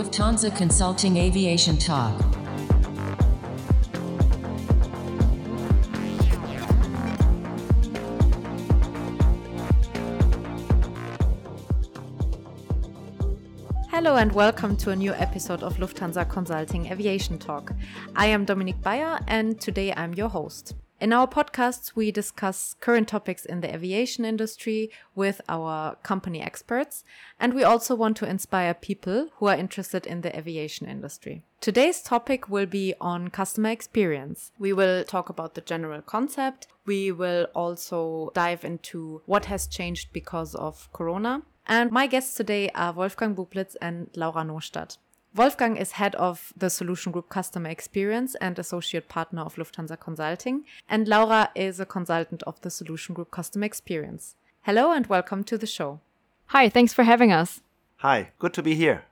Lufthansa Consulting Aviation Talk. Hello and welcome to a new episode of Lufthansa Consulting Aviation Talk. I am Dominique Bayer and today I'm your host. In our podcasts, we discuss current topics in the aviation industry with our company experts, and we also want to inspire people who are interested in the aviation industry. Today's topic will be on customer experience. We will talk about the general concept. We will also dive into what has changed because of Corona. And my guests today are Wolfgang Bublitz and Laura Nostadt. Wolfgang is head of the Solution Group Customer Experience and associate partner of Lufthansa Consulting, and Laura is a consultant of the Solution Group Customer Experience. Hello and welcome to the show. Hi, thanks for having us. Hi, good to be here.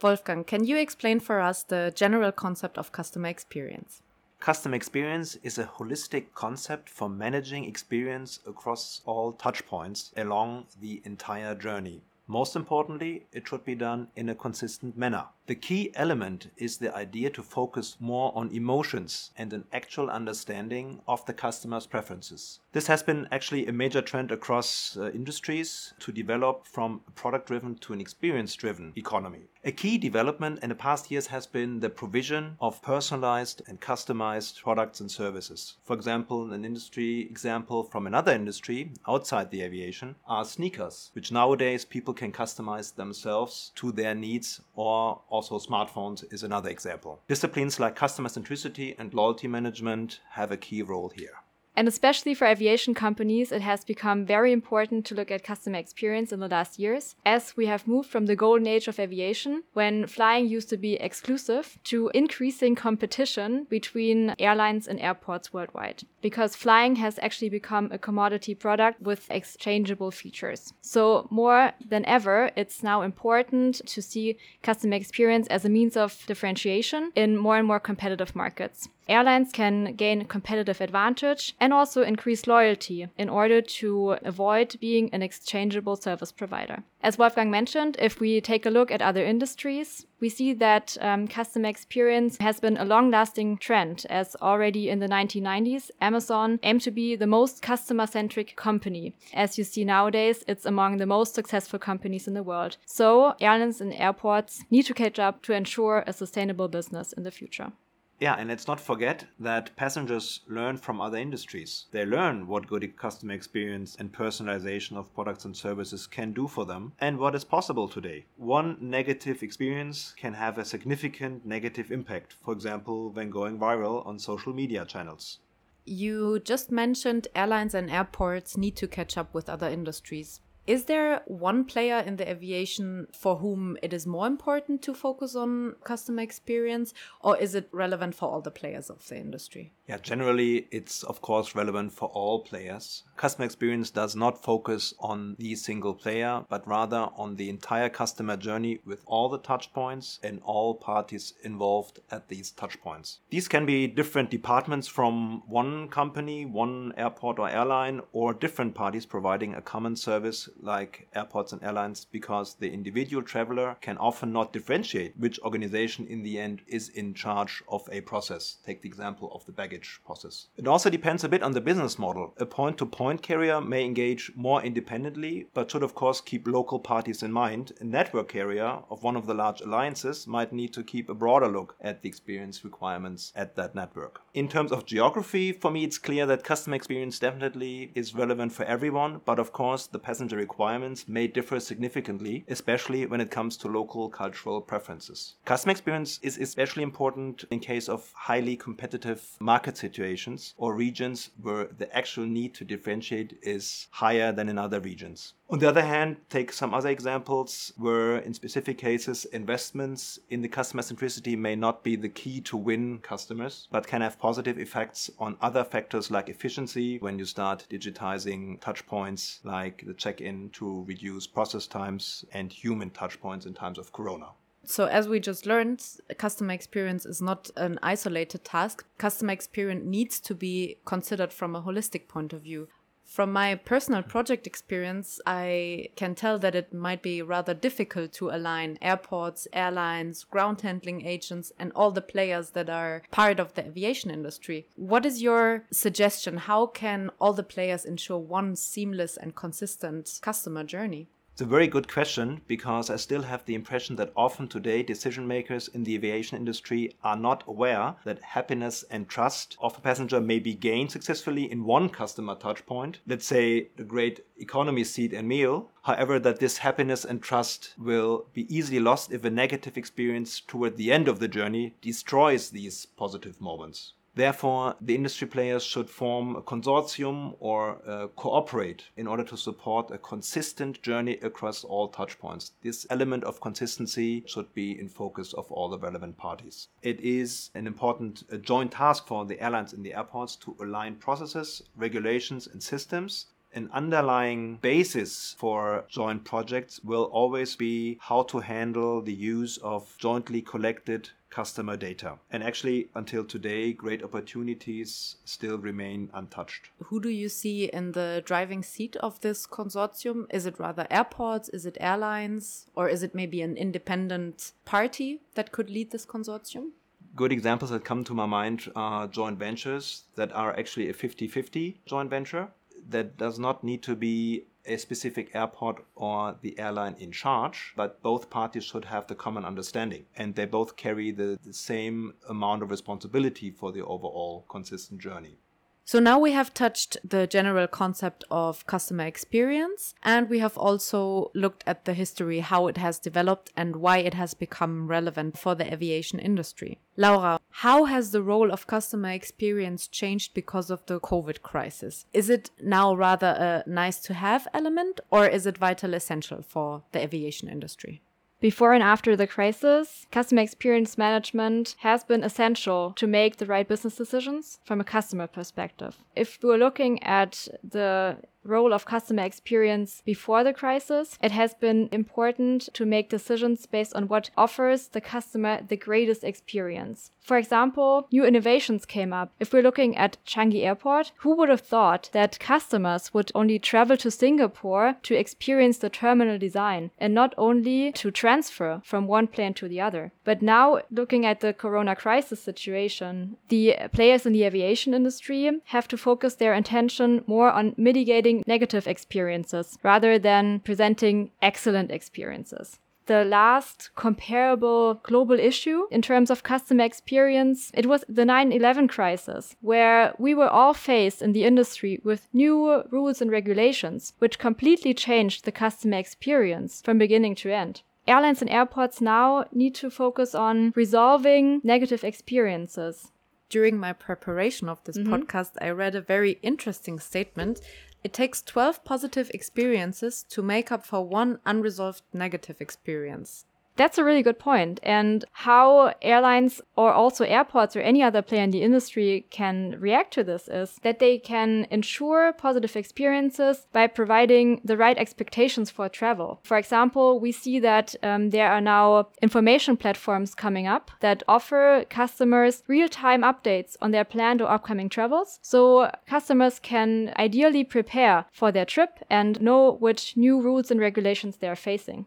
Wolfgang, can you explain for us the general concept of customer experience? Customer experience is a holistic concept for managing experience across all touchpoints along the entire journey. Most importantly, it should be done in a consistent manner. The key element is the idea to focus more on emotions and an actual understanding of the customer's preferences. This has been actually a major trend across uh, industries to develop from a product driven to an experience driven economy. A key development in the past years has been the provision of personalized and customized products and services. For example, an industry example from another industry outside the aviation are sneakers, which nowadays people can customize themselves to their needs or also smartphones is another example. Disciplines like customer centricity and loyalty management have a key role here. And especially for aviation companies, it has become very important to look at customer experience in the last years, as we have moved from the golden age of aviation, when flying used to be exclusive, to increasing competition between airlines and airports worldwide. Because flying has actually become a commodity product with exchangeable features. So, more than ever, it's now important to see customer experience as a means of differentiation in more and more competitive markets. Airlines can gain competitive advantage and also increase loyalty in order to avoid being an exchangeable service provider. As Wolfgang mentioned, if we take a look at other industries, we see that um, customer experience has been a long lasting trend, as already in the 1990s, Amazon aimed to be the most customer centric company. As you see nowadays, it's among the most successful companies in the world. So, airlines and airports need to catch up to ensure a sustainable business in the future. Yeah, and let's not forget that passengers learn from other industries. They learn what good customer experience and personalization of products and services can do for them and what is possible today. One negative experience can have a significant negative impact, for example, when going viral on social media channels. You just mentioned airlines and airports need to catch up with other industries. Is there one player in the aviation for whom it is more important to focus on customer experience, or is it relevant for all the players of the industry? Yeah, generally, it's of course relevant for all players. Customer experience does not focus on the single player, but rather on the entire customer journey with all the touch points and all parties involved at these touch points. These can be different departments from one company, one airport or airline, or different parties providing a common service like airports and airlines because the individual traveler can often not differentiate which organization in the end is in charge of a process. Take the example of the baggage process. It also depends a bit on the business model. A point to point carrier may engage more independently, but should of course keep local parties in mind. A network carrier of one of the large alliances might need to keep a broader look at the experience requirements at that network. In terms of geography, for me it's clear that customer experience definitely is relevant for everyone, but of course the passenger requirements may differ significantly, especially when it comes to local cultural preferences. Customer experience is especially important in case of highly competitive market situations or regions where the actual need to differentiate is higher than in other regions. On the other hand, take some other examples where, in specific cases, investments in the customer centricity may not be the key to win customers, but can have positive effects on other factors like efficiency when you start digitizing touchpoints like the check in to reduce process times and human touchpoints in times of corona. So, as we just learned, customer experience is not an isolated task. Customer experience needs to be considered from a holistic point of view. From my personal project experience, I can tell that it might be rather difficult to align airports, airlines, ground handling agents, and all the players that are part of the aviation industry. What is your suggestion? How can all the players ensure one seamless and consistent customer journey? It's a very good question because I still have the impression that often today decision makers in the aviation industry are not aware that happiness and trust of a passenger may be gained successfully in one customer touchpoint, let's say the great economy seat and meal. However, that this happiness and trust will be easily lost if a negative experience toward the end of the journey destroys these positive moments. Therefore, the industry players should form a consortium or uh, cooperate in order to support a consistent journey across all touchpoints. This element of consistency should be in focus of all the relevant parties. It is an important joint task for the airlines and the airports to align processes, regulations, and systems an underlying basis for joint projects will always be how to handle the use of jointly collected customer data. And actually, until today, great opportunities still remain untouched. Who do you see in the driving seat of this consortium? Is it rather airports? Is it airlines? Or is it maybe an independent party that could lead this consortium? Good examples that come to my mind are joint ventures that are actually a 50 50 joint venture that does not need to be a specific airport or the airline in charge, but both parties should have the common understanding and they both carry the, the same amount of responsibility for the overall consistent journey. So now we have touched the general concept of customer experience and we have also looked at the history, how it has developed and why it has become relevant for the aviation industry. Laura, how has the role of customer experience changed because of the COVID crisis? Is it now rather a nice to have element or is it vital essential for the aviation industry? Before and after the crisis, customer experience management has been essential to make the right business decisions from a customer perspective. If we're looking at the role of customer experience before the crisis, it has been important to make decisions based on what offers the customer the greatest experience. For example, new innovations came up. If we're looking at Changi Airport, who would have thought that customers would only travel to Singapore to experience the terminal design and not only to transfer from one plane to the other? But now, looking at the corona crisis situation, the players in the aviation industry have to focus their attention more on mitigating negative experiences rather than presenting excellent experiences the last comparable global issue in terms of customer experience, it was the 9-11 crisis, where we were all faced in the industry with new rules and regulations, which completely changed the customer experience from beginning to end. Airlines and airports now need to focus on resolving negative experiences. During my preparation of this mm -hmm. podcast, I read a very interesting statement it takes 12 positive experiences to make up for one unresolved negative experience. That's a really good point. And how airlines or also airports or any other player in the industry can react to this is that they can ensure positive experiences by providing the right expectations for travel. For example, we see that um, there are now information platforms coming up that offer customers real time updates on their planned or upcoming travels. So customers can ideally prepare for their trip and know which new rules and regulations they are facing.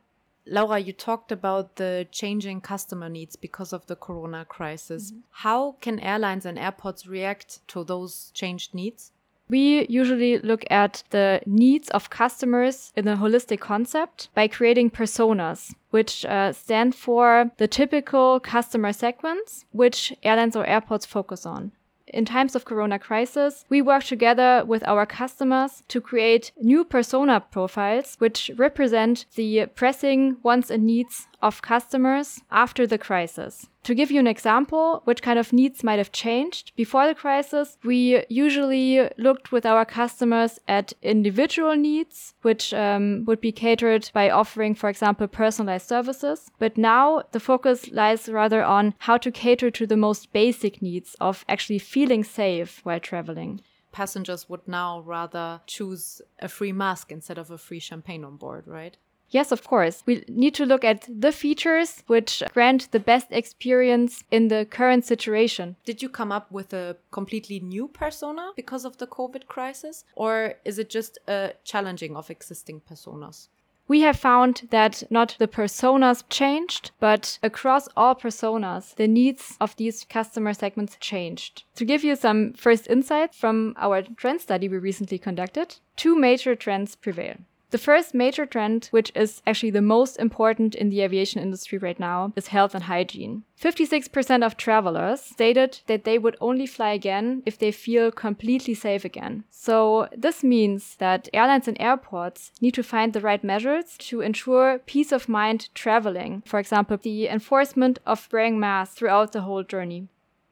Laura, you talked about the changing customer needs because of the corona crisis. Mm -hmm. How can airlines and airports react to those changed needs? We usually look at the needs of customers in a holistic concept by creating personas, which uh, stand for the typical customer segments which airlines or airports focus on in times of corona crisis, we work together with our customers to create new persona profiles which represent the pressing wants and needs of customers after the crisis. To give you an example, which kind of needs might have changed before the crisis, we usually looked with our customers at individual needs, which um, would be catered by offering, for example, personalized services. But now the focus lies rather on how to cater to the most basic needs of actually feeling safe while traveling passengers would now rather choose a free mask instead of a free champagne on board, right? Yes, of course. We need to look at the features which grant the best experience in the current situation. Did you come up with a completely new persona because of the COVID crisis? Or is it just a challenging of existing personas? We have found that not the personas changed, but across all personas, the needs of these customer segments changed. To give you some first insights from our trend study we recently conducted, two major trends prevail. The first major trend, which is actually the most important in the aviation industry right now, is health and hygiene. 56% of travelers stated that they would only fly again if they feel completely safe again. So, this means that airlines and airports need to find the right measures to ensure peace of mind traveling. For example, the enforcement of wearing masks throughout the whole journey.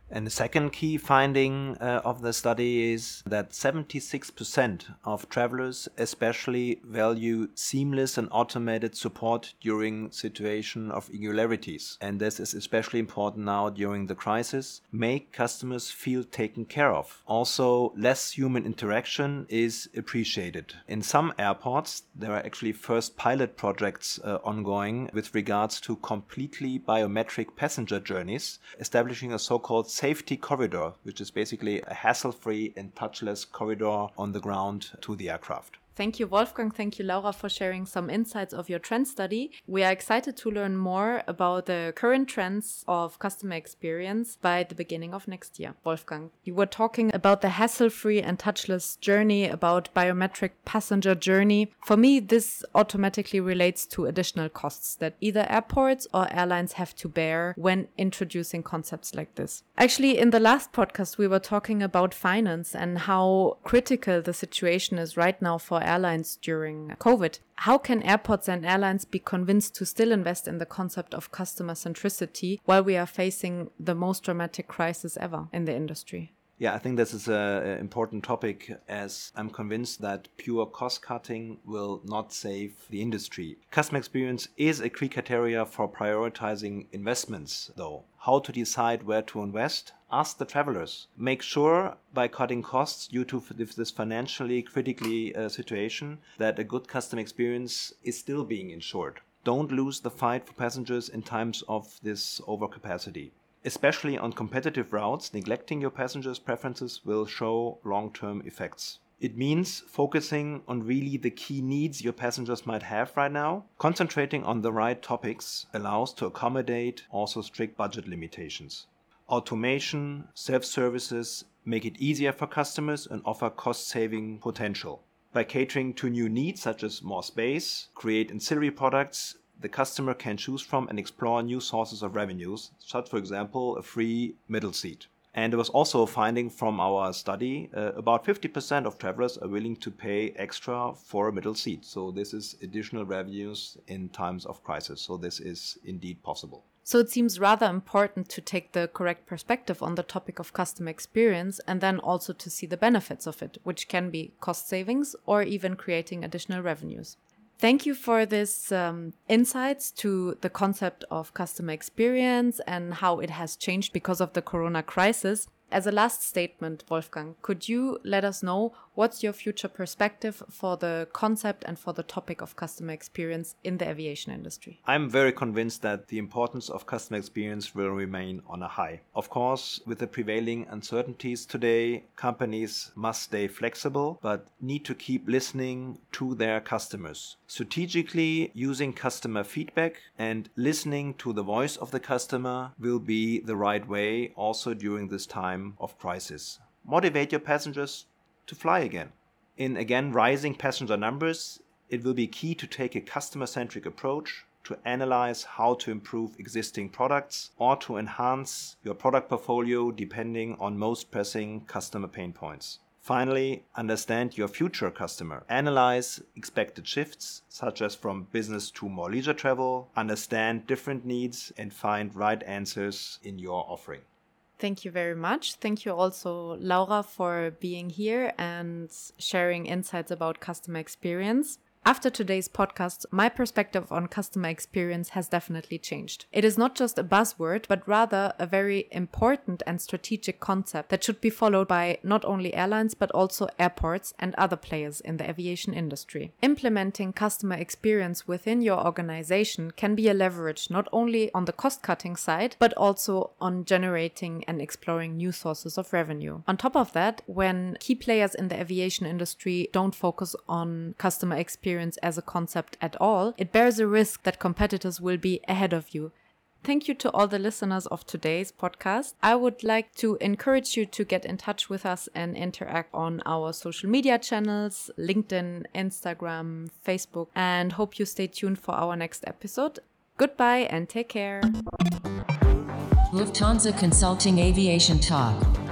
And the second key finding uh, of the study is that 76% of travelers especially value seamless and automated support during situation of irregularities. And this is especially important now during the crisis. Make customers feel taken care of. Also, less human interaction is appreciated. In some airports, there are actually first pilot projects uh, ongoing with regards to completely biometric passenger journeys, establishing a so-called safety corridor, which is basically a hassle free and touchless corridor on the ground to the aircraft. Thank you, Wolfgang. Thank you, Laura, for sharing some insights of your trend study. We are excited to learn more about the current trends of customer experience by the beginning of next year. Wolfgang, you were talking about the hassle free and touchless journey, about biometric passenger journey. For me, this automatically relates to additional costs that either airports or airlines have to bear when introducing concepts like this. Actually, in the last podcast, we were talking about finance and how critical the situation is right now for airlines during COVID. How can airports and airlines be convinced to still invest in the concept of customer centricity while we are facing the most dramatic crisis ever in the industry? Yeah, I think this is an important topic as I'm convinced that pure cost cutting will not save the industry. Customer experience is a key criteria for prioritizing investments, though. How to decide where to invest? Ask the travelers. Make sure by cutting costs due to this financially critically uh, situation that a good customer experience is still being ensured. Don't lose the fight for passengers in times of this overcapacity. Especially on competitive routes, neglecting your passengers' preferences will show long term effects. It means focusing on really the key needs your passengers might have right now. Concentrating on the right topics allows to accommodate also strict budget limitations. Automation, self services make it easier for customers and offer cost saving potential. By catering to new needs such as more space, create ancillary products the customer can choose from and explore new sources of revenues, such, for example, a free middle seat. And there was also a finding from our study uh, about 50% of travelers are willing to pay extra for a middle seat. So, this is additional revenues in times of crisis. So, this is indeed possible. So it seems rather important to take the correct perspective on the topic of customer experience and then also to see the benefits of it, which can be cost savings or even creating additional revenues. Thank you for this um, insights to the concept of customer experience and how it has changed because of the corona crisis. As a last statement, Wolfgang, could you let us know what's your future perspective for the concept and for the topic of customer experience in the aviation industry? I'm very convinced that the importance of customer experience will remain on a high. Of course, with the prevailing uncertainties today, companies must stay flexible but need to keep listening to their customers. Strategically using customer feedback and listening to the voice of the customer will be the right way also during this time of crisis. Motivate your passengers to fly again. In again rising passenger numbers, it will be key to take a customer centric approach to analyze how to improve existing products or to enhance your product portfolio depending on most pressing customer pain points. Finally, understand your future customer. Analyze expected shifts, such as from business to more leisure travel, understand different needs, and find right answers in your offering. Thank you very much. Thank you also, Laura, for being here and sharing insights about customer experience. After today's podcast, my perspective on customer experience has definitely changed. It is not just a buzzword, but rather a very important and strategic concept that should be followed by not only airlines, but also airports and other players in the aviation industry. Implementing customer experience within your organization can be a leverage not only on the cost cutting side, but also on generating and exploring new sources of revenue. On top of that, when key players in the aviation industry don't focus on customer experience, experience as a concept at all, it bears a risk that competitors will be ahead of you. Thank you to all the listeners of today's podcast. I would like to encourage you to get in touch with us and interact on our social media channels LinkedIn, Instagram, Facebook, and hope you stay tuned for our next episode. Goodbye and take care. Lufthansa Consulting Aviation Talk.